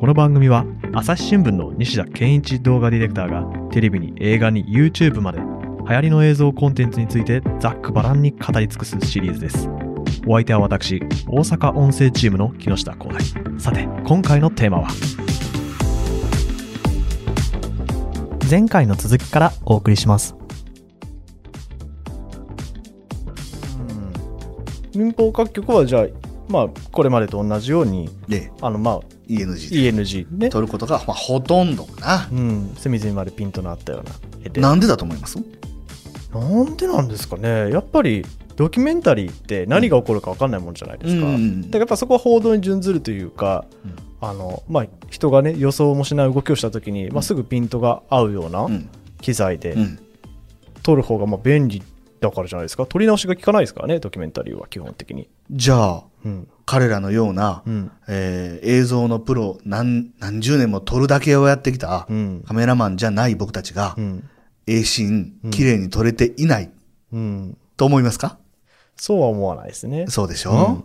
この番組は朝日新聞の西田健一動画ディレクターがテレビに映画に YouTube まで流行りの映像コンテンツについてざっくばらんに語り尽くすシリーズです。お相手は私大阪音声チームの木下光大さて今回のテーマは？前回の続きからお送りします。民放各局はじゃあまあこれまでと同じようにで、あのまあ ENG で ENG ね。撮ることが、まあ、ほとんどかうん。隅々までピントのあったような。な。なんでだと思います？なんでなんですかね。やっぱりドキュメンタリーって何が起こるか分かんないもんじゃないですか、うんだからやっぱそこは報道に準ずるというか、うん。あのまあ、人がね予想もしない動きをした時に、まあ、すぐピントが合うようなうん。機材でうん。撮る方がまあ便利だからじゃないですか。撮り直しが効かないですからねドキュメンタリーは基本的に。じゃあ、うん彼らのような、うん。えー映像のプロ何何十年も撮るだけをやってきたうん。カメラマンじゃない僕たちが、うん。ええシーン、綺麗に撮れていないうん。と思いますか？そうは思わないですね。そうでしょ、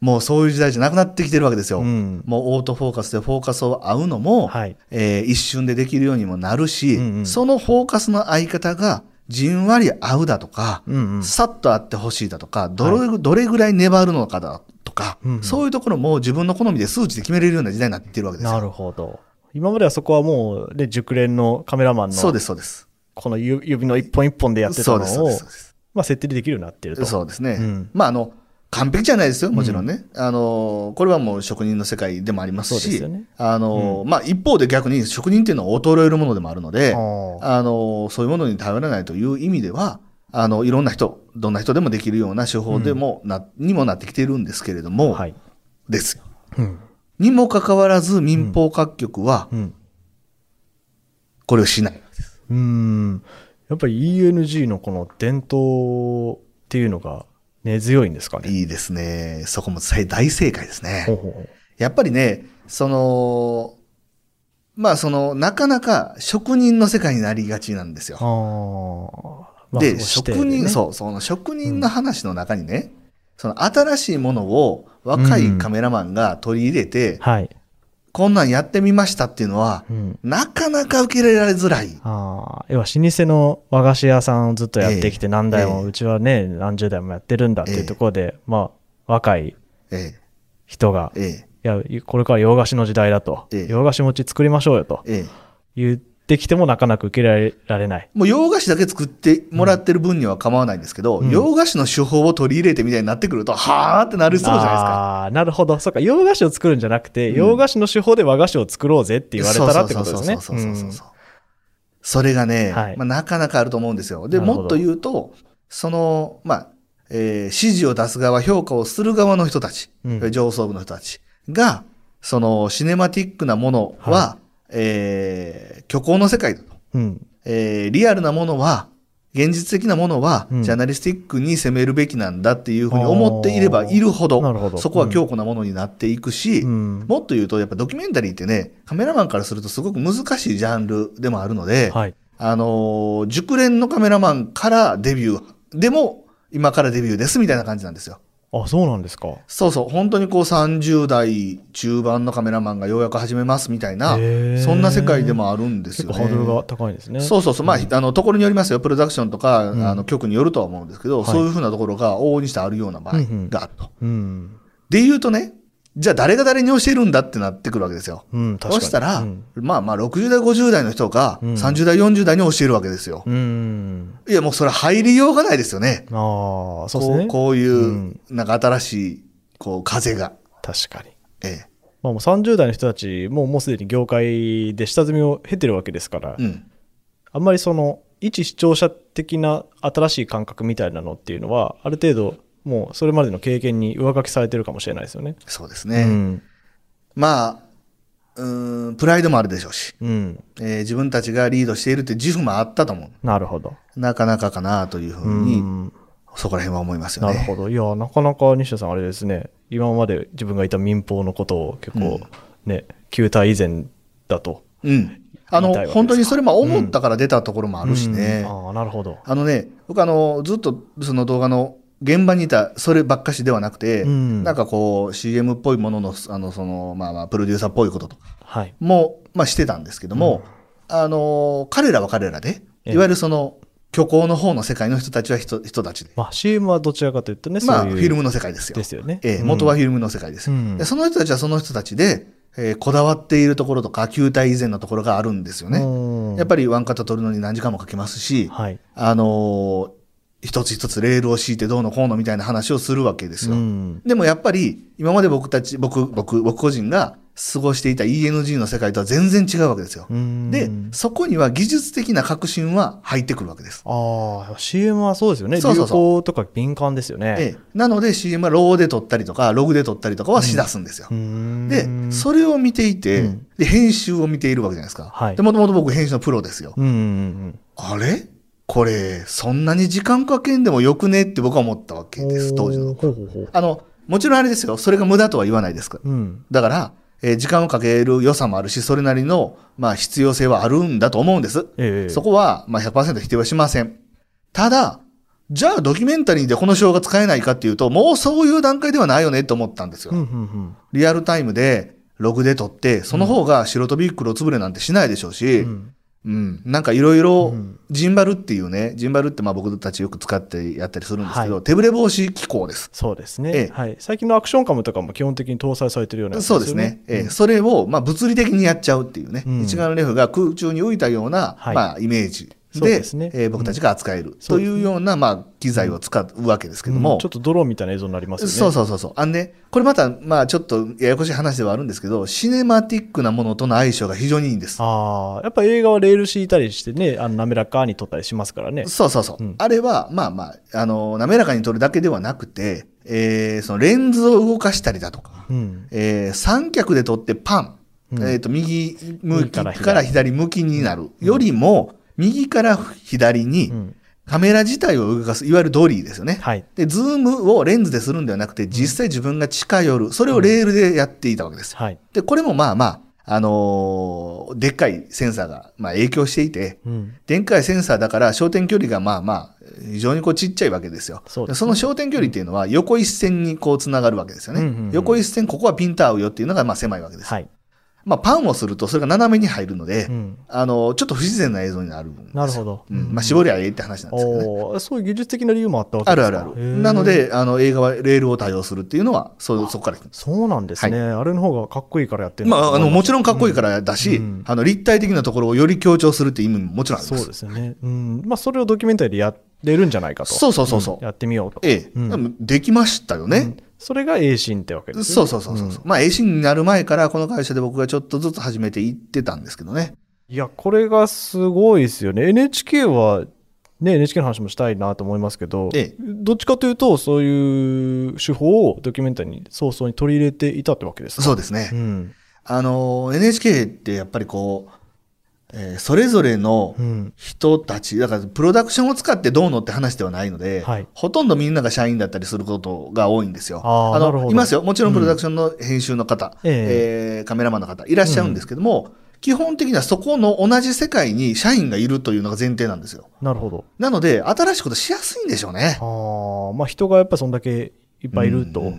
もうそういう時代じゃなくなってきてるわけですよ。うん。もうオートフォーカスでフォーカスを合うのも、はい。えー一瞬でできるようにもなるし、うんうん。そのフォーカスの合い方がじんわり合うだとか、うんうんさっと合ってほしいだとか、どれ,、どれぐらい粘るのかだとか、うんうんそういうところも自分の好みで数値で決めれるような時代になっているわけですよ。なるほど今まではそこはもう、ね、熟練のカメラマンのそうです、そうです。この指指の一本一本でやってたのをまあ、設定でできるようになってると。そうですね。うんまあ、あの、完璧じゃないですよ、もちろんね。あの、これはもう職人の世界でもありますし、すよねあの、まあ、一方で逆に職人っていうのは衰えるものでもあるので、あの、そういうものに頼らないという意味では、あの、いろんな人、どんな人でもできるような手法でもな、にもなってきているんですけれども、はい。ですよ。うん。にもかかわらず民放各局はうん。これをしない。うーん。やっぱり ENG のこの伝統っていうのが根強いんですかね？いいですね。そこも大大正解ですね。ほうほうほやっぱりね、その、まあその、なかなか職人の世界になりがちなんですよ。まあで、そ職人、うそう、その職人の話の中にね、その新しいものを若いカメラマンが取り入れて、はい。こんなんやってみましたっていうのは、うん。なかなか受け入れられづらい。ああ、要は老舗の和菓子屋さんをずっとやってきてええ。何代も、ええ。うちはね、何十代もやってるんだっていうところで、まあ、若いえ人がえ、え。いや、これから洋菓子の時代だと、ええ。洋菓子餅作りましょうよとえ、え。え。言ってきてもなかなか受け入れられない。もう洋菓子だけ作ってもらってる分には構わないんですけど、うん洋菓子の手法を取り入れてみたいになってくると、はーってなりそうじゃないですか。あなるほど。そうか、洋菓子を作るんじゃなくて、うん洋菓子の手法で和菓子を作ろうぜって言われたらってことですね。そうそうそうそうそうそうそれがね、はいまあ、なかなかあると思うんですよ。で、もっと言うと、その、まあ、えー指示を出す側、評価をする側の人たち、うん上層部の人たちが、そのシネマティックなものは、はえー虚構の世界だと。うん。えーリアルなものは、現実的なものは、うんジャーナリスティックに攻めるべきなんだっていうふうに思っていればいるほど、ほどそこは強固なものになっていくし、うん。もっと言うと、やっぱドキュメンタリーってね、カメラマンからするとすごく難しいジャンルでもあるので、はい。あのー熟練のカメラマンからデビュー、でも今からデビューですみたいな感じなんですよ。あ、そうなんですか。そうそう、本当にこう30代中盤のカメラマンがようやく始めますみたいな、そんな世界でもあるんですよね。ハードルが高いんですね。そうそうそう、まあ、あの、ところによりますよ。プロダクションとか、うんあの、局によるとは思うんですけど、はいそういうふうなところが往々にしてあるような場合があると。うん。で言うとね、じゃあ誰が誰に教えるんだってなってくるわけですよ。うん。そしたら、うん。まあまあ、60代、50代の人が、うん30代、40代に教えるわけですよ。うん。いや、もうそれ入りようがないですよね。ああ、そうですね。こうこういう、うんなんか新しい、こう、風が。確かに。えまあ、もう30代の人たちもうもうすでに業界で下積みを経てるわけですから、え。うん。あんまりその一視聴者的な新しい感覚みたいなのっていうのはある程度もうそれまでの経験に上書きされてるかもしれないですよね。そうですね。うん。まあ、うーん、プライドもあるでしょうし、うん。えー自分たちがリードしているっていう自負もあったと思う。なるほど。なかなかかなというふううに、ん。そこら辺は思いますよね。なるほど。いや、なかなか西田さんあれですね、今まで自分がいた民放のことを結構ね、旧体以前だと。うん。あの本当にそれも思ったから出たところもあるしね。うんああ、なるほど。あのね、僕あの、ずっとその動画の現場にいたそればっかしではなくて、うんなんかこう CM っぽいものの、あの、その、まあまあ、プロデューサーっぽいこととかはい。も、まあしてたんですけども、あの、彼らは彼らで、ええいわゆるその、虚構の方の世界の人たちは人人たちで、まあ CM はどちらかというとね、まあ、フィルムの世界ですよ。ですよね。ええうん元はフィルムの世界ですよ、うんでその人たちはその人たちで、えーこだわっているところとか、球体以前のところがあるんですよね。うんやっぱりワンカット撮るのに何時間もかけますし、はい。あのー一つ一つレールを敷いてどうのこうのみたいな話をするわけですよ。うんでもやっぱり、今まで僕たち、僕、僕、僕個人が過ごしていた ENG の世界とは全然違うわけですよ。うんで、そこには技術的な革新は入ってくるわけです。ああ、CM はそうですよね。そうそうそう流行とか敏感ですよね。ええ、なので CM はローで撮ったりとか、ログで撮ったりとかはしだすんですよ。うーんで、それを見ていて、うんで、編集を見ているわけじゃないですか。はいで、もともと僕編集のプロですよ。うんうんうんあれ？これ、そんなに時間かけんでもよくねって僕は思ったわけうん。です、当時の。ほうほうほう。あの、もちろんあれですよ。それが無駄とは言わないですから。うん。だから、えー時間をかける良さもあるし、それなりの、まあ、必要性はあるんだと思うんです。ええそこは、まあ、100%否定はしません。ただ、じゃあドキュメンタリーでこの章が使えないかっていうと、もうそういう段階ではないよねと思ったんですよ。うんうんうんリアルタイムでログで撮って、その方が素人ビークルを潰れなんてしないでしょうし、うんうん、なんかいろいろうん、ジンバルっていうね、ジンバルってまあ僕たちよく使ってやったりするんですけど、はい。手ぶれ防止機構です。そうですね、ええ。はい。最近のアクションカムとかも基本的に搭載されてるようなやつそうですね。ええ。それを、まあ、物理的にやっちゃうっていうね、うん。一眼レフが空中に浮いたような、はい。まあ、イメージでですねえー僕たちが扱えるというような、まあ、機材を使うわけですけども、うんちょっとドローンみたいな映像になりますよね。そうそうそうそう。あのね、これまた、まあ、ちょっとややこしい話ではあるんですけど、シネマティックなものとの相性が非常にいいんです。ああ、やっぱ映画はレール敷いたりしてね、あの滑らかに撮ったりしますからね。そうそうそう。うんあれは、まあまあ、あの、滑らかに撮るだけではなくて、えーそのレンズを動かしたりだとか、うん。えー三脚で撮ってパン、うんえっ、と、右向き右から左向きになるよりも、右から左にうん。カメラ自体を動かす、いわゆるドリーですよね。はい。で、ズームをレンズでするんではなくて、実際自分が近寄る、それをレールでやっていたわけです。はい。で、これもまあまあ、あのーでっかいセンサーが、まあ、影響していて、うん。でっかいセンサーだから焦点距離がまあまあ、非常にこうちっちゃいわけですよ。そねその焦点距離っていうのは横一線にこうつながるわけですよね。うんうんうん横一線、ここはピント合うよっていうのがまあ狭いわけです。はい。まあパンをするとそれが斜めに入るので、うん。あの、ちょっと不自然な映像になるんですよなるほど。うん。まあ絞りゃええって話なんですけどね。そういう技術的な理由もあったわけあですかるあるある。へーなので、あの、映画はレールを多用するっていうのは、そう、そこから。そうなんですね、あれの方がかっこいいからやってるまあ、あの、もちろんかっこいいかからだし、うんあの、立体的なところをより強調するっていう意味ももちろんあす。そうですよね。うん。まあ、それをドキュメンタリーでやれるんじゃないかと。そうそうそうそうんやってみようと。ええ、できましたよね。うんそれがーンってわけですね。そうそうそうそう。んまあ、ーンになる前から、この会社で僕がちょっとずつ始めていってたんですけどね。いや、これがすごいですよね。NHK は、ね、NHK の話もしたいなと思いますけど、ええどっちかというと、そういう手法をドキュメンタリーに早々に取り入れていたってわけですか？そうですね。うん。あの、NHK ってやっぱりこう、えーそれぞれのうん。人たち、だからプロダクションを使ってどうのって話ではないので、はいほとんどみんなが社員だったりすることが多いんですよ。の、あーなるほどいますよ。もちろんプロダクションの編集の方、ええーカメラマンの方いらっしゃるんですけども、基本的にはそこの同じ世界に社員がいるというのが前提なんですよ。なるほど。なので、新しいことしやすいんでしょうね。ああ、まあ人がやっぱそんだけいっぱいいると。ううん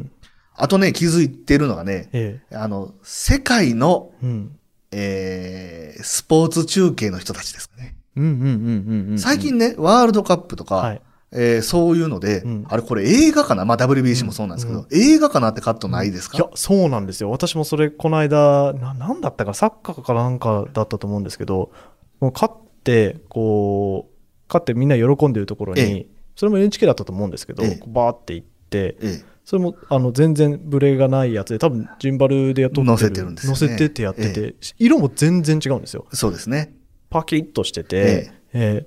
ん。あとね、気づいてるのがね、えあの、世界の、え。うん。えースポーツ中継の人たちですね。うんうんうんうんうん。最近ね、ワールドカップとか、はい。えーそういうので、うんあれこれ映画かな？まあ WBC もそうなんですけど、うん映画かなってカットないですか、いや、そうなんですよ。私もそれ、この間、な、なんだったか、サッカーかなんかだったと思うんですけど、もう勝って、こう、勝ってみんな喜んでるところに、えそれも NHK だったと思うんですけど、ええバーって行って、えそれもあの全然ブレがないやつで、多分ジンバルでやっと載せてるんですよね。載せてってやってて、色も全然違うんですよ。えそうですね。パキッとしてて、ええ。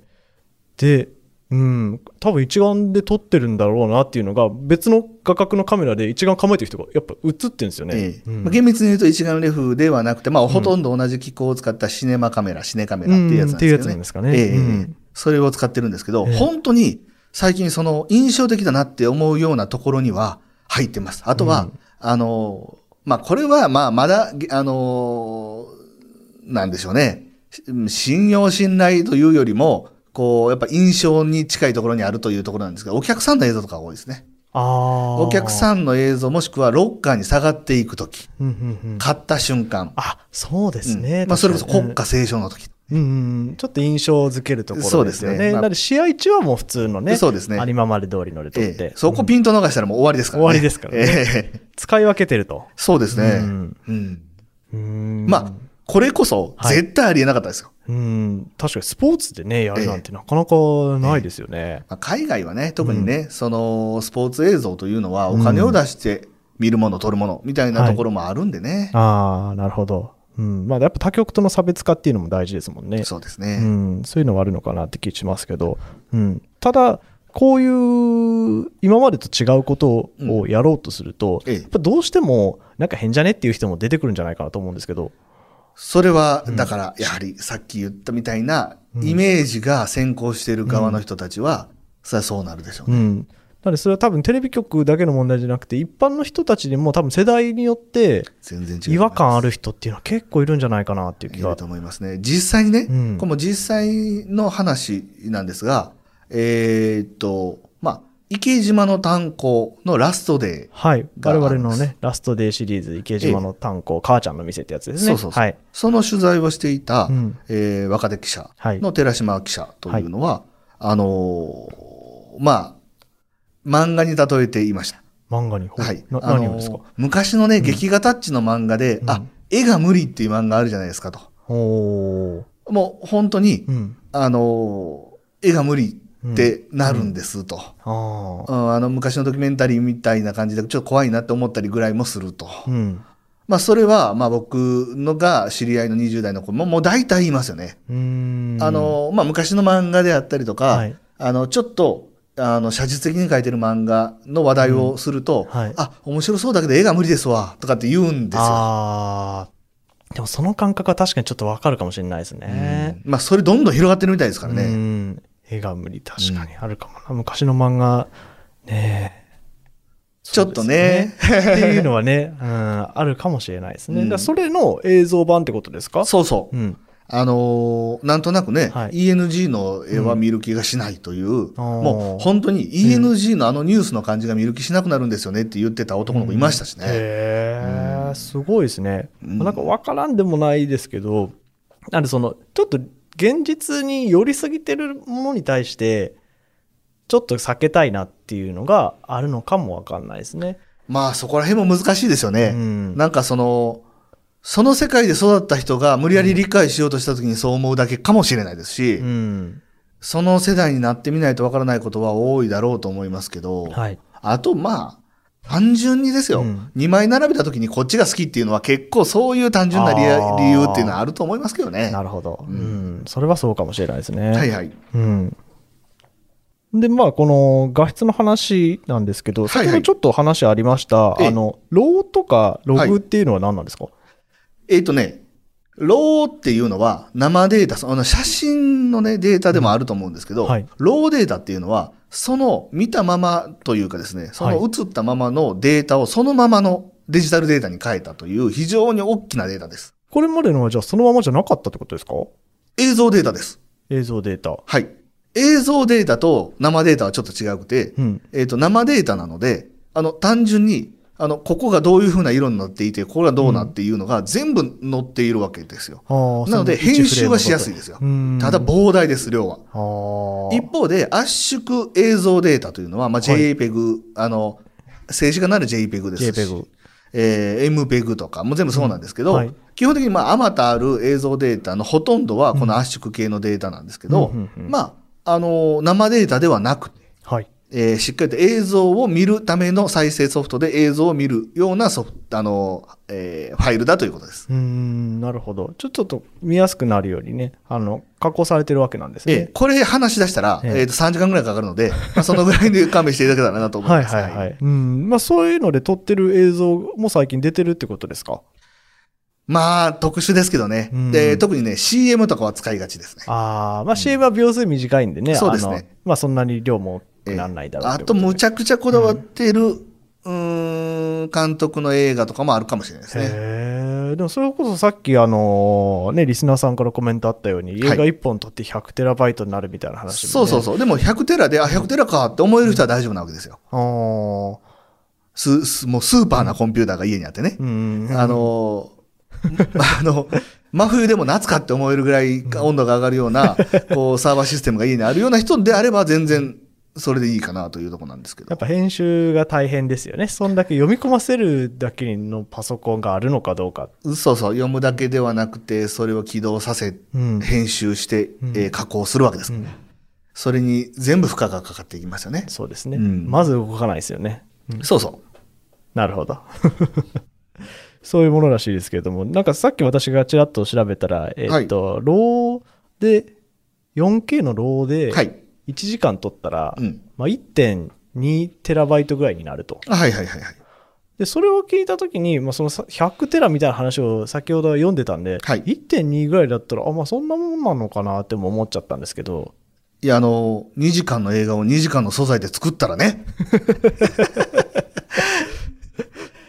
ーで、うん、多分一眼で撮ってるんだろうなっていうのが、別の画角のカメラで一眼構えてる人がやっぱ映ってるんですよね。ええ。うん。まあ、厳密に言うと一眼レフではなくて、まあ、ほとんど同じ機構を使ったシネマカメラ、シネカメラっていうやつなんですけどね。うんっていうやつなん。ですかねええ。うんそれを使ってるんですけど、ええ。本当に最近その印象的だなって思うようなところには入ってます。あとは、うんあの、まあ、これはまあ、まだ、あの、なんでしょうね。信用信頼というよりも、こう、やっぱ印象に近いところにあるというところなんですが、お客さんの映像とかが多いですね。ああ。お客さんの映像もしくはロッカーに下がっていくとき、うんうんうん。買った瞬間。あ、そうですね。うんまあ、それこそ国家斉唱の時。うんうん、ちょっと印象づけるところですよね。ねまあ試合中はもう普通のね、そうですねありままで通りので撮って、ええそこピント逃したらもう終わりですからね。終わりですからねええ使い分けてると。そうですね。ううんん。うんまあ、これこそはい絶対ありえなかったですよ。うん、確かにスポーツでね、やるなんてなかなかないですよね。まあ、海外はね、特にね、そのスポーツ映像というのはお金を出して見るもの、撮るものみたいなところもあるんでね。ああ、なるほど。うん、まあやっぱ他局との差別化っていうのも大事ですもんね。そうですうね。ん、そういうのはあるのかなって気しますけど、うん、ただ、こういう今までと違うことをやろうとすると、ええ。やっぱどうしてもなんか変じゃねっていう人も出てくるんじゃないかなと思うんですけど、それは、だから、やはりさっき言ったみたいな、イメージが先行している側の人たちは、それはそうなるでしょうね。うん、なのでそれは多分テレビ局だけの問題じゃなくて一般の人たちにも多分世代によって違和感ある人っていうのは結構いるんじゃないかなっていう気が。いると思いますね。実際にね、うん。これも実際の話なんですが、えーっと、まあ、池島の炭鉱のラストデー。はい。我々のねラストデーシリーズ池島の炭鉱母ちゃんの店ってやつですね。そうそうそう。はい。その取材をしていた、うん。えー若手記者はい。の寺島記者というのは、あのーまあ、漫画に例えて言いました。漫画に？はい。なあのー何をですか？昔のね、劇画タッチの漫画で、うんあ、絵が無理っていう漫画あるじゃないですかと。もう本当に、うんあのー絵が無理ってなるんですと。ああうんあの昔のドキュメンタリーみたいな感じでちょっと怖いなって思ったりぐらいもすると。うんまあそれはまあ僕のが知り合いの20代の子ももう大体言いますよね。あのまあ昔の漫画であったりとか、はいあのちょっとあの写実的に描いてる漫画の話題をすると、はいあ面白そうだけど絵が無理ですわとかって言うんですよ。ああでもその感覚は確かにちょっとわかるかもしれないですね。うんまあそれどんどん広がってるみたいですからうね。ん。絵が無理、確かにあるかもな。昔の漫画、ねえ。ちょっとねねっていうのはね、うん、あるかもしれないですね。うんだそれの映像版ってことですか？そうそう。うん。あのーなんとなくね、はい ENG の絵は見る気がしないという、あーもう本当に ENG のあのニュースの感じが見る気しなくなるんですよねって言ってた男の子いましたしね。へえ、すごいですね。うんなんかわからんでもないですけど、なんでその、ちょっと現実に寄りすぎてるものに対して、ちょっと避けたいなっていうのがあるのかもわかんないですね。まあそこら辺も難しいですよね。うんなんかその、その世界で育った人が無理やり理解しようとした時にそう思うだけかもしれないですし、うん。その世代になってみないとわからないことは多いだろうと思いますけど、はい。あとまあ、単純にですよ、うん2枚並べた時にこっちが好きっていうのは結構そういう単純な理由っていうのはあると思いますけどね。なるほど。ううんん。それはそうかもしれないですね。はいはい。うん。で、まあ、この画質の話なんですけど、はいはい先ほどちょっと話ありました、ええあの、ローとかログっていうのは何なんですか、えっ、とね、ローっていうのは生データ、その写真のね、データでもあると思うんですけど、うんはいローデータっていうのは、その見たままというかですね、そのはい映ったままのデータをそのままのデジタルデータに変えたという非常に大きなデータです。これまでのはじゃあそのままじゃなかったってことですか？映像データです。映像データ。はい。映像データと生データはちょっと違くて、うん。えっ、と、生データなので、あの、単純に、あの、ここがどういう風な色になっていて、ここがどうなっていうのが全部載っているわけですよ。あーなので、編集はしやすいですよ。うん。ただ、膨大です、量は。一方で、圧縮映像データというのは、まあ、はい。JPEG、あの、静止画なる JPEG ですし、JPEG えー MPEG とか、もう全部そうなんですけど、うん。はい。基本的に、まあ、あまたある映像データのほとんどは、この圧縮系のデータなんですけど、うんうんうんうん。まあ、あの、生データではなくて、はい。えーしっかりと映像を見るための再生ソフトで映像を見るようなソフト、あの、えーファイルだということです。うーん、なるほど。ちょっと見やすくなるようにね、あの、加工されてるわけなんですね。えーこれ話し出したら、えええーと3時間ぐらいかかるので、まあ、そのぐらいで勘弁していただけたらなと思いはいます。はいはい。うん。まあそういうので撮ってる映像も最近出てるってことですか？まあ、特殊ですけどね。うんで、特にね、CM とかは使いがちですね。ああ、まあ CM は秒数短いんでね。そうですねまあそんなに量もならないだろうあと、むちゃゃくちゃこだわってる、うーん、監督の映画とかもあるかもしれないですね。でもそれこそさっきあのね、リスナーさんからコメントあったように、映画1本撮って100テラバイトになるみたいな話も、ねそうそうそう。でも100テラで、あ、100テラかって思える人は大丈夫なわけですよ。あーススもうスーパーなコンピューターが家にあってね。うん。あのー、あの、真冬でも夏かって思えるぐらい温度が上がるような、こう、サーバーシステムが家にあるような人であれば全然それでいいかなというところなんですけど。やっぱ編集が大変ですよね。そんだけ読み込ませるだけのパソコンがあるのかどうか。そうそう、読むだけではなくて、それを起動させ、うん。編集して、うんえー加工するわけです。うんそれに全部負荷がかかっていきますよね。そうですね。うんまず動かないですよね。そうそなるほど。そういうものらしいですけれども、なんかさっき私がちらっと調べたら、えっと、ローで、4K のローう。で、はい。1時間撮ったら、うん。まあ、1.2テラバイトぐらいになると。あはいはいはいはい。で、それを聞いたときに、まあ、そのさ100テラみたいな話を先ほど読んでたんで、はい1.2ぐらいだったら、あ、まあそんなもんなのかなっても思っちゃったんですけど、いや、あの、2時間の映画を2時間の素材で作ったらね。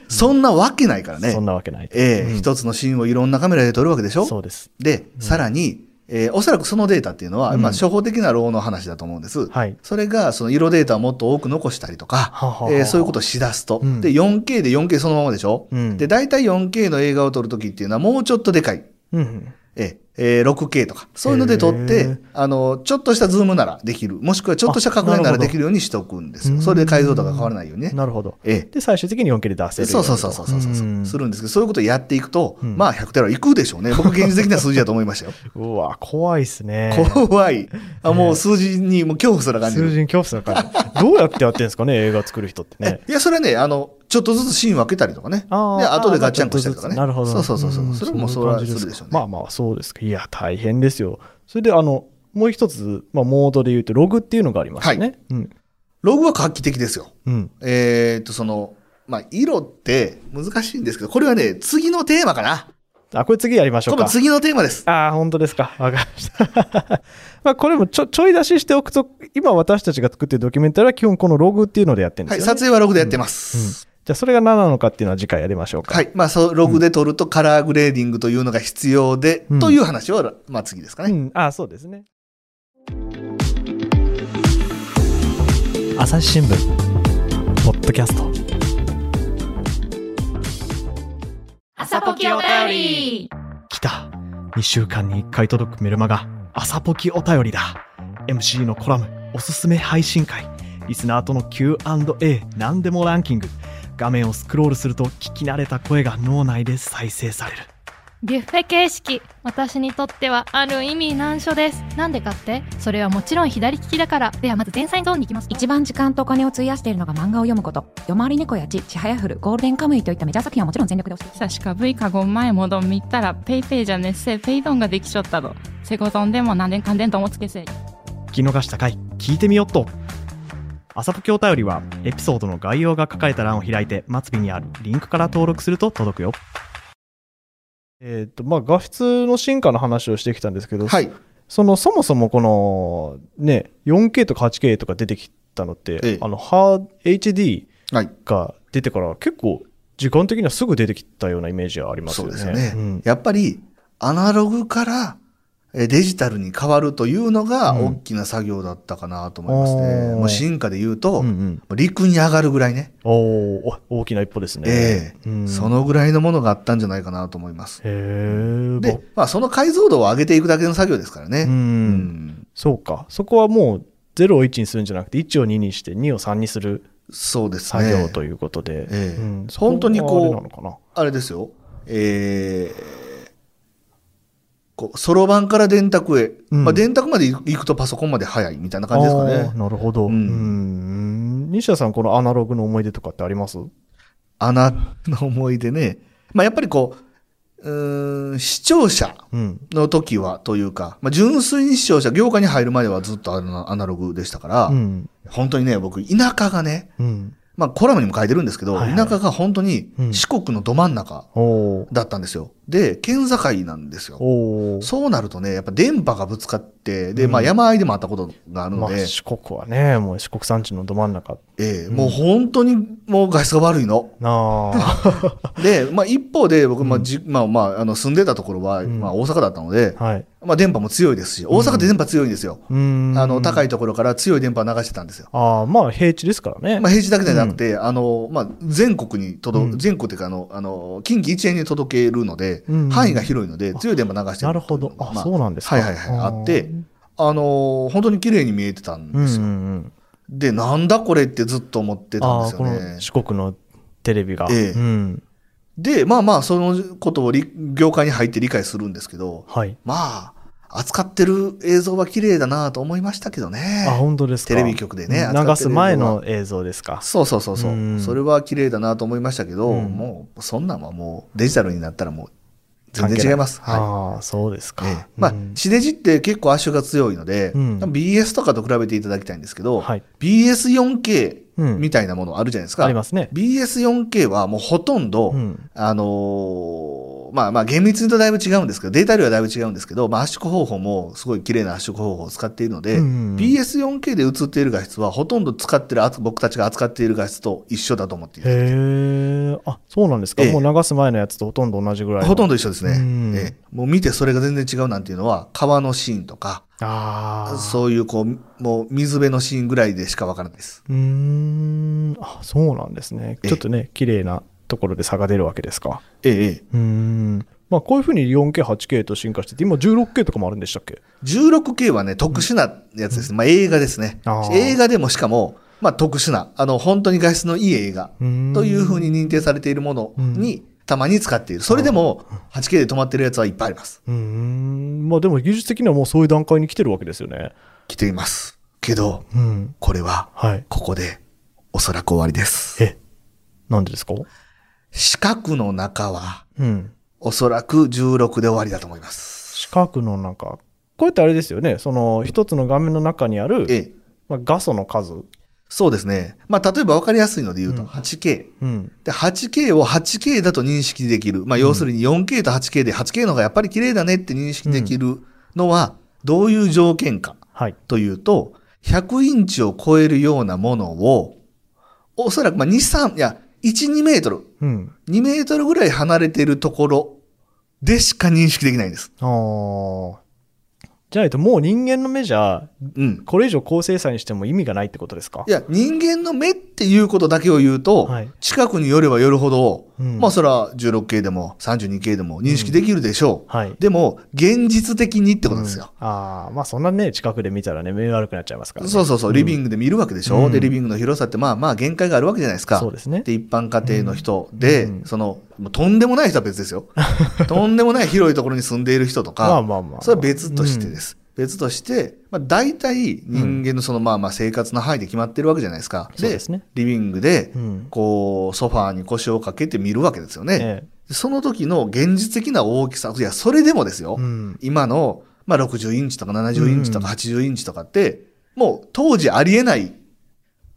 そんなわけないからね。そんなわけない。ええうん一つのシーンをいろんなカメラで撮るわけでしょ？そうです。で、さらに、えーおそらくそのデータっていうのは、うんまあ、初歩的なローの話だと思うんです。はい。それが、その色データをもっと多く残したりとか、はははえーそういうことをしだすと。うんで、4K で 4K そのままでしょ、うんで、大体 4K の映画を撮るときっていうのはもうちょっとでかい。うん。えーえー 6K とか、そういうので撮っへてー、あの、ちょっとしたズームならできる。もしくはちょっとした拡大ならできるようにしておくんですよ。うんそれで解像度が変わらないようにね。なるほど。えで、最終的に 4K で出せえるそうそうそうそうそうそう、んするんですけど、そういうことをやっていくと、うんまあ100テラいくでしょうね。僕現実的な数字だと思いましたよ。うわ、怖いっすね。怖い。あもう数字にもう恐怖すら感じる。数字に恐怖するから。どうやってやってんですかね、映画作る人ってね。いや、それはね、あの、ちょっとずつシーン分けたりとかね。あーで、後でガッチャンコしたりとかね。なるほど。そうそうそうそう。んそれもそれはするでしょうね。まあまあ、そうですか。いや、大変ですよ。それで、あの、もう一つ、まあ、モードで言うと、ログっていうのがありますよね。はうん。ログは画期的ですよ。うん。えーっと、その、まあ、色って難しいんですけど、これはね、次のテーマかな。あ、これ次やりましょうか。次のテーマです。ああ、本当ですか。わかりました。まあ、これもちょ、ちょい出ししておくと、今私たちが作ってるドキュメンタリーは基本このログっていうのでやってるんではい、すよね。撮影はログでやってます。じゃあ、それが何なのかっていうのは次回やりましょうか。はい。まあ、そう、ログで撮るとカラーグレーディングというのが必要で、うんという話を、まあ、次ですかね。うん。ああ、そうですね。朝日新聞ポッドキャスト朝ポキお便り来た2週間に1回届くメルマガ朝ポキお便りだ MC のコラムおすすめ配信会リスナーとの Q&A 何でもランキング画面をスクロールすると聞き慣れた声が脳内で再生される。ビュッフェ形式私にとってはある意味難所です。なんでかって？それはもちろん左利きだから。ではまず前菜ゾーンに行きます。一番時間とお金を費やしているのが漫画を読むこと。夜回り猫やちちはやふるゴールデンカムイといったメジャー作品はもちろん全力で押して久しか V かご前もどん見たらペイペイじゃねっせペイドンができちょったどセコゾンでも何年かんでんともつけせ聞き逃した回聞いてみよっと朝ポキお便りはエピソードの概要が書かれた欄を開いて末尾にあるリンクから登録すると届くよえっ、と、まあ、画質の進化の話をしてきたんですけど、はい。その、そもそもこの、ね、4K とか 8K とか出てきたのって、ええあの、HD はい。が出てから結構、時間的にはすぐ出てきたようなイメージはありますそよね。うですよね。うんやっぱり、アナログからえデジタルに変わるというのがうん大きな作業だったかなと思いますね。おーもう進化で言うと、うんうん陸に上がるぐらいね。お大きな一歩ですね。ええうんそのぐらいのものがあったんじゃないかなと思います。へえ。で、まあ、その解像度を上げていくだけの作業ですからね。うんうんそうか。そこはもう0を1にするんじゃなくて、1を2にして2を3にするそうですね。作業ということで。ええうん本当にこう。あれですよ。えーこう、そろばんから電卓へ。うんまあ、電卓まで行くとパソコンまで早いみたいな感じですかね。なるほど。ううんん。西田さん、このアナログの思い出とかってあります？穴の思い出ね。まあ、やっぱりこう、うーん、視聴者うん。の時はというか、まあ、純粋に視聴者、業界に入るまではずっとアナアナログでしたから、うん。本当にね、僕、田舎がね、うん。まあ、コラムにも書いてるんですけど、はいはい田舎が本当にうん四国のど真ん中だったんですよ。で、県境なんですよ。そうなるとね、やっぱ電波がぶつかって、で、まあうん山あいでもあったことがあるので、まあ、四国はね、もう四国山地のど真ん中。ええうんもう本当にもう外出が悪いの。なあ。で、まあ一方で僕、まあうんじ、まあまあ、あの住んでたところは、うんまあ大阪だったので、はい。まあ電波も強いですし、大阪って電波強いんですよ。うーん。あの、高いと。ところから強い電波を流してたんですよ。ああ、まあ平地ですからね。まあ平地だけじゃなくて、あの、まあ全国に届、うん全国っていうかあの、あの、近畿一円に届けるので、うん範囲が広いので、強い電波流してるなるほど。あ、まあそうなんですか。はいはいはい。あって、あの、本当に綺麗に見えてたんうんうんですよ。うん。で、なんだこれってずっと思ってたんですよね。四国のテレビが。ええうん。で、まあまあ、そのことをり業界に入って理解するんですけど、はい。まあ、扱ってる映像は綺麗だなと思いましたけどね。あ、本当ですか。テレビ局でねうん流す前の映像ですか。そうそうそうそうう。んそれは綺麗だなと思いましたけど、うんもう、そんなんはもうデジタルになったらもう全然違います。はい。ああ、そうですか。ええまあうん、地デジって結構圧縮が強いので、うん BS とかと比べていただきたいんですけど、はい。BS4K うんみたいなものあるじゃないですか。ありますね。BS4K はもうほとんど、うん。あのーまあまあ厳密にとだいぶ違うんですけど、データ量はだいぶ違うんですけど、まあ圧縮方法もすごい綺麗な圧縮方法を使っているので、うんうんうん BS4K で映っている画質はほとんど使ってる、あ僕たちが扱っている画質と一緒だと思っている。へえ。あ、そうなんですか。ええもう流す前のやつとほとんど同じぐらいの。ほとんど一緒ですね。うんええもう見てそれが全然違うなんていうのは、川のシーンとか、ああ。そういうこう、もう水辺のシーンぐらいでしかわからないです。うーん。あ、そうなんですね。ええちょっとね、綺麗なところで差が出るわけですか？ええええ、うーん。まあ、こういうふうに 4K、8K と進化してて、今 16K とかもあるんでしたっけ？16K はね、特殊なやつですね。まあ映画ですね映画でもしかも、まあ特殊な、あの、本当に画質のいい映画というふうに認定されているものにたまに使っている。それでも 8K で止まってるやつはいっぱいあります。うーん。まあでも技術的にはもうそういう段階に来てるわけですよね。来ています。けど、うん。これは、はい。ここで、おそらく終わりです。え、なんでですか？四角の中は、うん。おそらく16で終わりだと思います。四角の中。こうやってあれですよね。その一つの画面の中にある、ええ、まあ、画素の数。そうですね。まあ例えば分かりやすいので言うと、うん 8K。うん。で、8K を 8K だと認識できる。まあ、要するに 4K と 8K で 8K の方がやっぱり綺麗だねって認識できるのは、どういう条件かはい。というと、100インチを超えるようなものを、おそらく、まあ、2、3、いや、1、2メートル、うん。2メートルぐらい離れているところでしか認識できないんです。ああ。じゃないともう人間の目じゃ、うん。これ以上高精細にしても意味がないってことですか？いや、人間の目っていうことだけを言うと、はい近くに寄れば寄るほど、うんまあそれは 16K でも 32K でも認識できるでしょう。はい。でも、現実的にってことですよ。うんああ、まあそんなね、近くで見たらね、目悪くなっちゃいますから、ね。そうそうそう、リビンググで見るわけでしょ、うんで、リビングの広さってまあまあ限界があるわけじゃないですか。そうですね。で、一般家庭の人で、うんその、とんでもない人は別ですよ。とんでもない広いところに住んでいる人とか、まあまあまあ。それは別としてです。別として、まあ大体人間のそのまあまあ生活の範囲で決まってるわけじゃないですか。そうですね。リビングでう、ん。こう、ソファーに腰をかけて見るわけですよね。えその時の現実的な大きさ、いや、それでもですよ。えうん。今の、まあ、60インチとか70インチとか80インチとかって、もう当時ありえない、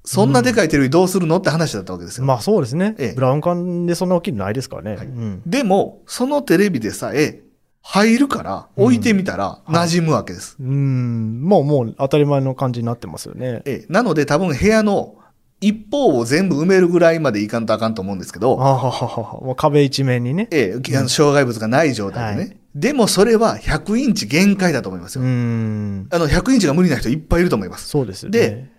そんなでかいテレビどうするのって話だったわけですよ。まあそうですね。ええブラウン管でそんな大きいのないですからね。はいうん。でも、そのテレビでさえ、入るから、置いてみたら、馴染むわけです。うん。もうもう当たり前の感じになってますよね。ええなので多分部屋の一方を全部埋めるぐらいまでいかんとあかんと思うんですけど、あはははは。もう壁一面にね。ええあの障害物がない状態でね。はいでもそれは100インチ限界だと思いますうよ。ん。あの、100インチが無理な人いっぱいいると思います。そうですよね。で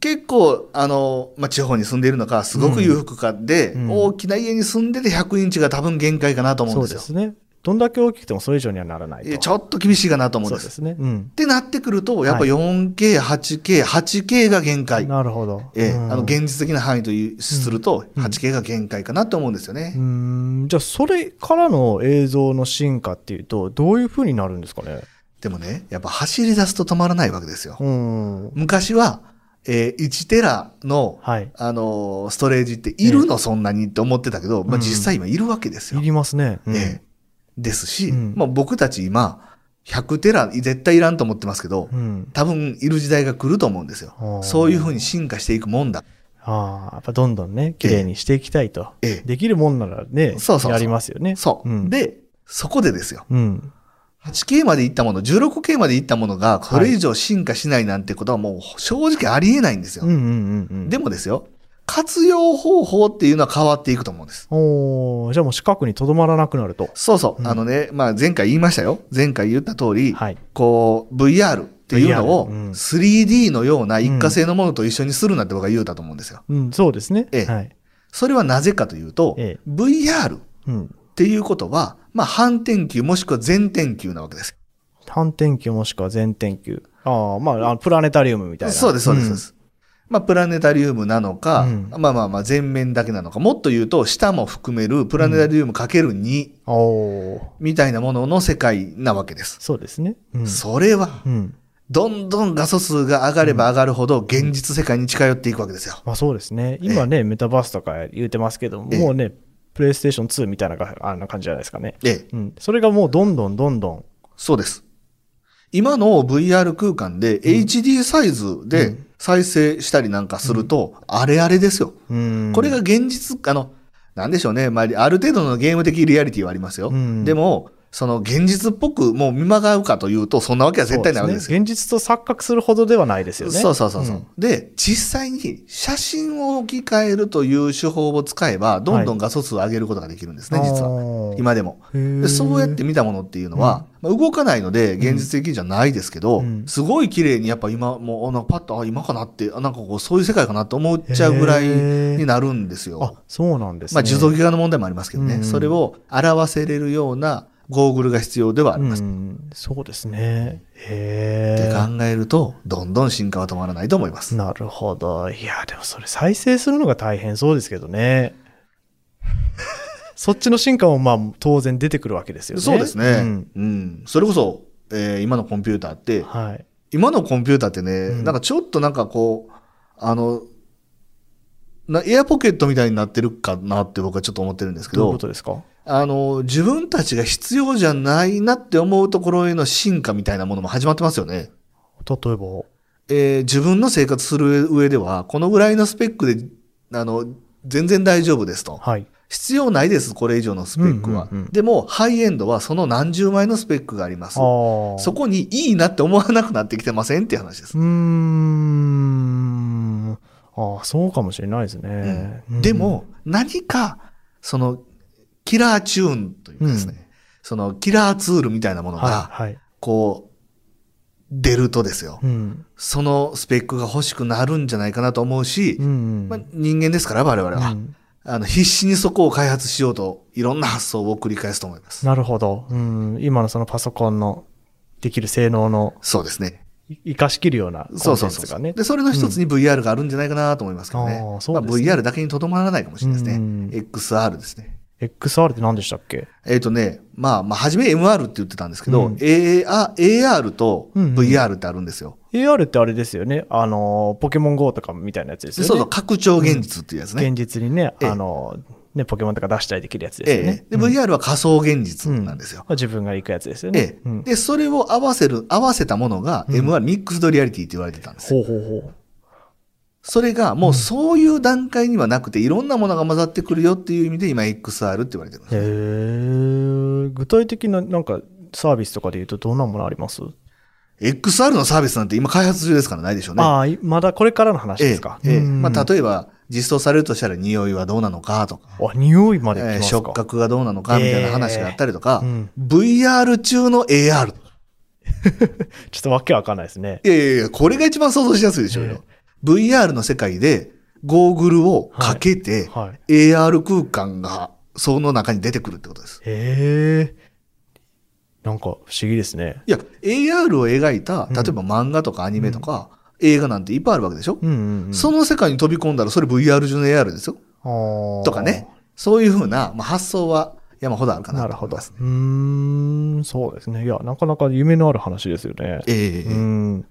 結構、あの、まあ、地方に住んでいるのか、すごく裕福かで、うん大きな家に住んでて100インチが多分限界かなと思うんそうですよ。ですね。どんだけ大きくてもそれ以上にはならないちょっと厳しいかなと思うんです。そうですね。うんっ。てなってくると、やっぱはい 4K、8K、8K が限界。なるほど。ええうんあの、現実的な範囲というすると、うん 8K が限界かなと思うんですよね。うん。じゃあ、それからの映像の進化っていうと、どういう風になるんですかね？でもね、やっぱ走り出すと止まらないわけですよ。うん。昔は、えー1テラの、はい。あのーストレージっているの、そんなにって思ってたけど、まあ、うん実際今いるわけですよ。いりますね。うんええですし、うんまあ、僕たち今、100テラ絶対いらんと思ってますけど、うん。多分いる時代が来ると思うんですよ。そういうふうに進化していくもんだ。ああ、やっぱどんどんね、綺麗にしていきたいと。ええできるもんならね、そうそうやりますよね。そう。んで、そこでですよ。うん。8K まで行ったもの、16K まで行ったものが、これ以上進化しないなんてことはもう正直ありえないんですよ。でもですよ、活用方法っていうのは変わっていくと思うんです。おーじゃあもう四角にとどまらなくなると。そうそう。うんあのね、まあ前回言いましたよ。前回言った通り、はい。こう、VR っていうのを VR うん 3D のような一過性のものと一緒にするなって僕は言うたと思うんですよ。うん、そうですね。ええはい。それはなぜかというと、ええ VR っうん。ていうことは、まあ反転球もしくは全転球なわけです。反転球もしくは全転球。ああ、まあ、プラネタリウムみたいな。そうです、そうです。そうですまあ、プラネタリウムなのか、うんまあまあまあ、全面だけなのか、もっと言うと、下も含めるプラネタリウムかける2うん。みたいなものの世界なわけです。そうですね。うん。それは、うん。どんどん画素数が上がれば上がるほど、現実世界に近寄っていくわけですよ。まあそうですね。今ね、メタバースとか言うてますけども、ええもうね、プレイステーション2みたいなかあんな感じじゃないですかね。ええ、うん。それがもうどんどんどんどん。そうです。今の VR 空間で HD サイズで再生したりなんかすると、あれあれですよ。うん。これが現実、あの、なんでしょうね。まあ、ある程度のゲーム的リアリティはありますよ。うんでも、その現実っぽくもう見まがうかというと、そんなわけは絶対ないわけですよ。現実と錯覚するほどではないですよね。そうそうそうそう、んで、実際に写真を置き換えるという手法を使えば、どんどん画素数を上げることができるんですね、実は。は今でも。でそうやって見たものっていうのは、まあ、動かないので現実的じゃないですけど、うんすごい綺麗にやっぱ今もうあなんかパッとあ今かなってあなんかこうそういう世界かなと思っちゃうぐらいになるんですよ。あ、そうなんですね。まあ受動ギガの問題もありますけどね、うんそれを表せれるようなゴーグルが必要ではあります。うん、そうですね。って。考えると、どんどん進化は止まらないと思います。なるほど。いや、でもそれ再生するのが大変そうですけどね。そっちの進化もまあ当然出てくるわけですよね。そうですね。ううんん。それこそ、えー今のコンピューターって、はい。今のコンピューターってね、うんなんかちょっとなんかこう、あの、なエアポケットみたいになってるかなって僕はちょっと思ってるんですけどどういうこ、とですか？あの、自分たちが必要じゃないなって思うところへの進化みたいなものも始まってますよね。例えば？えー自分の生活する上では、このぐらいのスペックで、あの、全然大丈夫ですと。はい。必要ないです、これ以上のスペックは。うんうんうんでも、ハイエンドはその何十倍のスペックがあります。そこにいいなって思わなくなってきてませんっていう話です。うーん。ああ、そうかもしれないですね。うんで、も、何か、その、キラーチューンというかですね、その、キラーツールみたいなものはい、が、はい。こう、出るとですよ、うん。そのスペックが欲しくなるんじゃないかなと思うし、うん。まあ、人間ですから、我々は、うんあの。必死にそこを開発しようと、いろんな発想を繰り返すと思います。なるほど。うん。今のそのパソコンのできる性能のそうですね。生かしきるようなコンテンそうそうそうツがね。で、それの一つに VR があるんじゃないかなと思いますけどね。うですねまあ、VR だけにとどまらないかもしれないですね。うん XR ですね。XR って何でしたっけ？えっ、とね、まあ、まあ、初め MR って言ってたんですけど、うん AR, AR とうんうん VR ってあるんですよ。?AR ってあれですよね。あの、ポケモン GO とかみたいなやつですよね。そうそう、拡張現実っていうやつね。現実にね、ええあの、ね、ポケモンとか出したりできるやつですよねえ。え VR は仮想現実なんですよ。まあ自分が行くやつですよえね。で、それを合わせる、合わせたものが MR、ミックスドリアリティって言われてたんですよ。ほうほうほう。それがもうそういう段階にはなくて、いろんなものが混ざってくるよっていう意味で今 XR って言われてるんですへよ。え。具体的ななんかサービスとかで言うとどんなものあります？XR のサービスなんて今開発中ですからないでしょうね。ああ、いまだこれからの話ええですか。ええうんまあ、例えば、実装されるとしたら匂いはどうなのかとか、あ、匂いまで来えーますか。触覚がどうなのかみたいな話があったりとか、ええうん VR 中の AR。ちょっとわけわかんないですね。いやいやいや、これが一番想像しやすいでしょうよ。VR の世界でゴーグルをかけて、はい。AR 空間がその中に出てくるってことです。へえ。なんか不思議ですね。いや、AR を描いた、うん例えば漫画とかアニメとか、映画なんていっぱいあるわけでしょ、うんうん、うん。その世界に飛び込んだらそれ VR 中の AR ですよ。とかね。そういうふうな、まあ、発想は山ほどあるかななるほど。と思いますね。うーん、そうですね。いや、なかなか夢のある話ですよね。ええうん。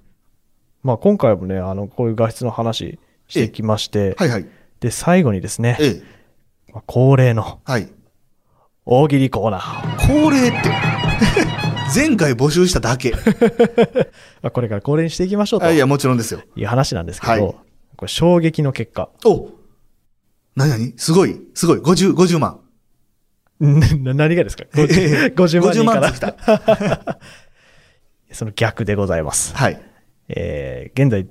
まあ今回もね、あの、こういう画質の話してきまして、はいはい。で、最後にですね、ええまあ恒例のはい。大喜利コーナー。恒例って。前回募集しただけ。まあこれから恒例にしていきましょうとあいや、もちろんですよ。いう話なんですけど、はいこれ衝撃の結果。おなになに？すごい、すごい。50、50万。な何がですか？50, 50万人か50万らつきた。その逆でございます。はい。えー現在、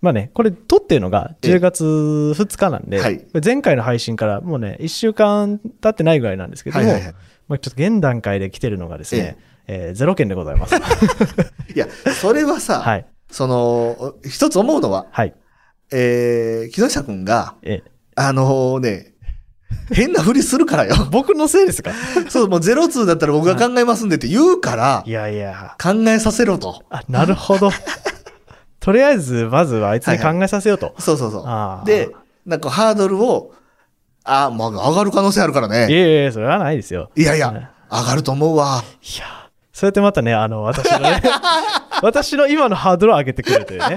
まあね、これ撮ってるのが10月2日なんで、はい前回の配信からもうね、1週間経ってないぐらいなんですけども、はいはいはい。まあ、ちょっと現段階で来てるのがですね、えーゼロ件でございます。いや、それはさ、はい。その、一つ思うのは、はい。えー、木下くんが、えあのね、変なふりするからよ。僕のせいですか？そう、もうゼロツーだったら僕が考えますんでって言うからい、やいや、考えさせろと。あ、なるほど。とりあえず、まずはあいつに考えさせようと。そうそうそあーう。で、なんかハードルを、あ、まあ上がる可能性あるからいね。やいや、それはないですよ。いやいはいや、上がると思うわ。いや、そうやってまたね、あの、私のね、私の今のハードルを上げてくるというね。は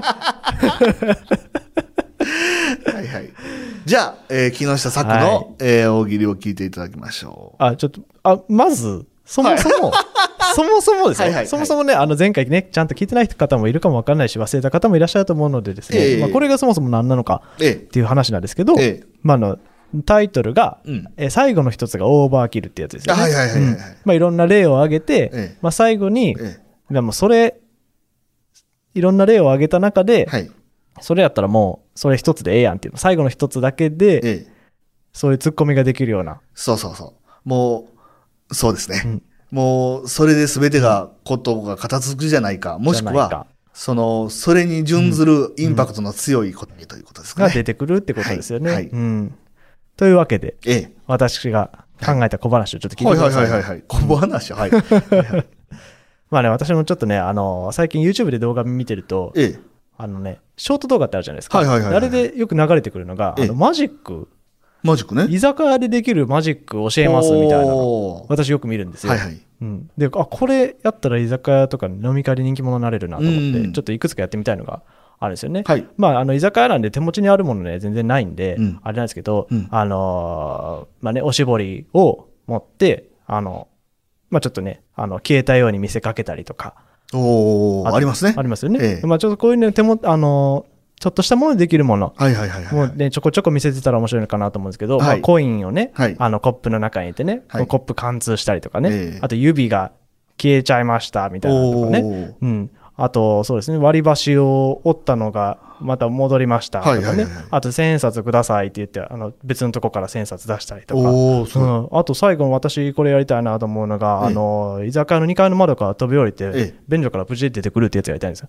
いはい。じゃあ、えー木下作の、はいえー大喜利を聞いていただきましょあ、ちょっと、あ、まず、そもそも、そもそもですよ、はいはいはいそもそもね、あの前回ね、ちゃんと聞いてない方もいるかもわかんないし、忘れた方もいらっしゃると思うのでですね、ええまあ、これがそもそも何なのかっていう話なんですけど、ええまあ、あの、タイトルが、うんえー最後の一つがオーバーキルってやつですよね。はいはいはいはいまあ、いろんな例を挙げて、ええまあ、最後に、えいやもうそれ、いろんな例を挙げた中で、はい。それやったらもう、それ一つでええやんっていうの。最後の一つだけで、ええそういうツッコミができるような。そうそうそう。もう、そうですね。うんもう、それで全てが、ことが片付くじゃないか。もしくはその、それに準ずるインパクトの強い答えということですかね。が出てくるってことですよね。はいはいうん。というわけで、ええ。私が考えた小話をちょっと聞いてはいはいくださ。はいいはいはい。小話、はい。まあね、私もちょっとね、あの、最近 YouTube で動画見てると、ええ。あのね、ショート動画ってあるじゃないですか。はいはいはいはいあれでよく流れてくるのが、ええあのマジック、マジックね。居酒屋でできるマジック教えますみたいなの私よく見るんですよ。はいはい。うん、で、あ、これやったら居酒屋とか飲み会で人気者になれるなと思って、うんちょっといくつかやってみたいのがあるんですよね。はい。まあ、あの居酒屋なんで手持ちにあるものね、全然ないんで、うんあれなんですけど、うんあのーまあね、おしぼりを持って、あの、まあちょっとね、あの、消えたように見せかけたりとか。おー、ありますねあ。りますよね。ええまあちょっとこういうね、手も、あのーちょっとしたものでできるもの。はいはいはいはい。もうね、ちょこちょこ見せてたら面白いのかなと思うんですけど、はい。まあ、コインをね、はい。あのコップの中に入れてね、はい。コップ貫通したりとかね、ええ。あと指が消えちゃいましたみたいなのとかね、うん、あとそうですね、割り箸を折ったのがまた戻りましたとかね、はいはいはいはい。あと千円札くださいって言って、あの別のとこから千円札出したりとか。うう。ん、あと最後に私これやりたいなと思うのが、ええ。あの居酒屋の2階の窓から飛び降りて、ええ。便所から無事で出てくるってやつやりたいんですよ。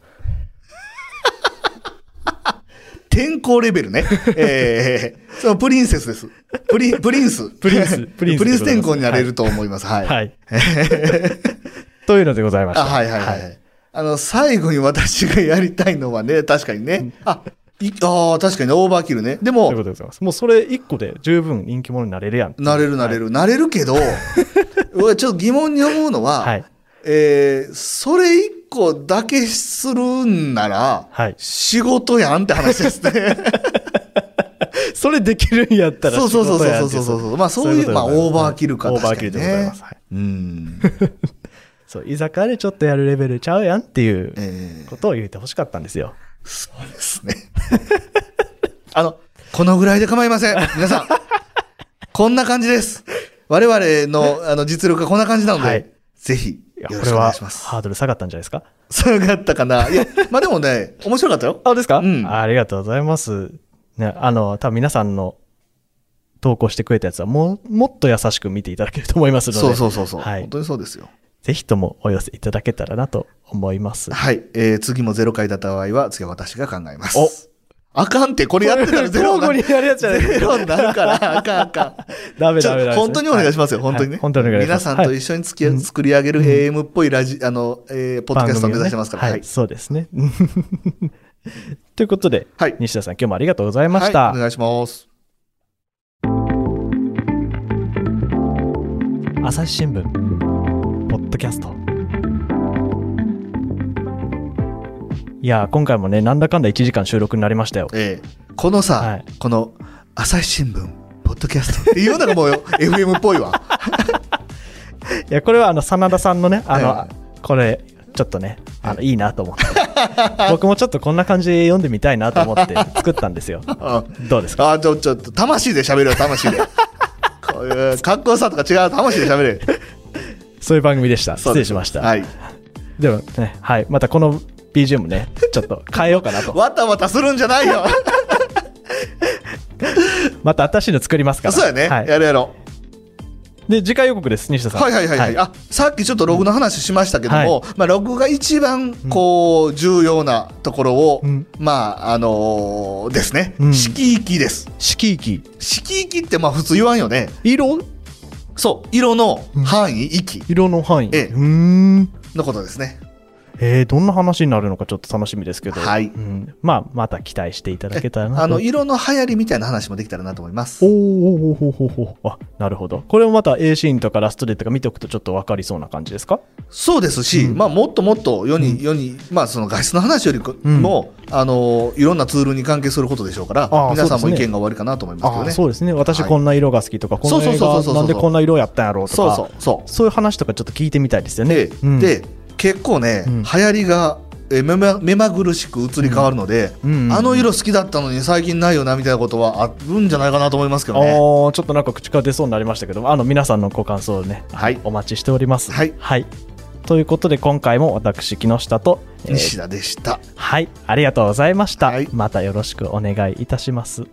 天功レベルね。ええそのプリンセスです。プリン、プリンス。プリンスプリンスプリンス天功になれると思います。はい。はい。というのでございました。あ、はいはいはい。あの、最後に私がやりたいのはね、確かにね。あ、いああ、確かにねオーバーキルね。でもというこ、とでございます。もうそれ1個で十分人気者になれるやん。なれるなれる。なれるけど、俺ちょっと疑問に思うのは、はい。えーそれ一個だけするんなら、はい。仕事やんって話ですね。それできるんやったらそうそうそうそうそうそう。まあそういう、まあオーバーキルかオーバーキルでございます。。はいうん。そう、居酒屋でちょっとやるレベルちゃうやんっていうえーことを言ってほしかったんですよ。そうですね。あの、このぐらいで構いません。皆さん、こんな感じです。我々のあの実力がこんな感じなので、はいぜひ、いや、これは。ハードル下がったんじゃないですか？そうだったかないや、まあでもね、面白かったよ。あ、ですか？うんあありがとうございます。ね、あの、多分皆さんの投稿してくれたやつはもう、もっと優しく見ていただけると思いますので、そうそうそうそう、はい本当にそうですよ。ぜひともお寄せいただけたらなと思います。はい。えー次もゼロ回だった場合は、次は私が考えます。おあかんって、これやってたらゼロにな交互にやるやつじゃないゼロになるから、あかんあかん。ダメダメダメ。本当にお願いしますよ、はい本当にね。はい本当にお願いします。皆さんと一緒に付き合い作り上げる AM っぽいラジ、あの、えーポッドキャストを目指してますから。はい、そうですね。ということで、はい西田さん、今日もありがとうございました。はい、お願いします。朝日新聞、ポッドキャスト。いやー、今回もね、なんだかんだ1時間収録になりましたよ。えーこのさ、はいこの朝日新聞、ポッドキャストっていうのがもう FM っぽいわ。いや、これはあの、真田さんのね、あの、はいこれ、ちょっとね、あの、いいなと思って。僕もちょっとこんな感じで読んでみたいなと思って作ったんですよ。あどうですか？あ、ちょ、ちょっと、魂で喋るよ、魂で。こえーかっこよさとか違う魂で喋れ。そういう番組でした。失礼しました。はい。でもね、はい。またこの BGM ね、ちょっと変えようかなと。わたわたするんじゃないよ。また新しいの作りますから。そうやね。はい。やるやろで、次回予告です、西田う。さん。はいはいはいはい。あ、さっきちょっとログの話しましたけども、まあログが一番こう重要なところを、うんまああのーですね、うん色域です。色域。色域ってまあ普通言わんよね。色？そう、色の範囲、域色の範囲。ええうーん。のことですね。えー、どんな話になるのかちょっと楽しみですけど。はいうん、まあ、また期待していただけたらなと。あの色の流行りみたいな話もできたらなと思いますお。ーおーおーおーおーおーあ、なるほど。これもまた A シーンとかラストデーとか見ておくとちょっとわかりそうな感じですか？そうですし、うんまあもっともっと世に、世に、まあその外出の話よりも、あのいろんなツールに関係することでしょうから皆さんも意見が終わりかなと思いますけどあね。そうですね。私はいこんな色が好きとか、この映そうそうそうそうそう画なんでこんな色やったんやろうとか、そうそうそう。そういう話とかちょっと聞いてみたいですよね。で、うんで結構ね、うん流行りがえ目ま目まぐるしく移り変わるので、うんうんあの色好きだったのに最近ないよなみたいなことはあるんじゃないかなと思いますけあどね。ーちょっとなんか口から出そうになりましたけど、あの皆さんのご感想をね、はいお待ちしております。はいということで今回も私木下と、えー西田でした。はい、ありがとうございました。はいまたよろしくお願いいたします。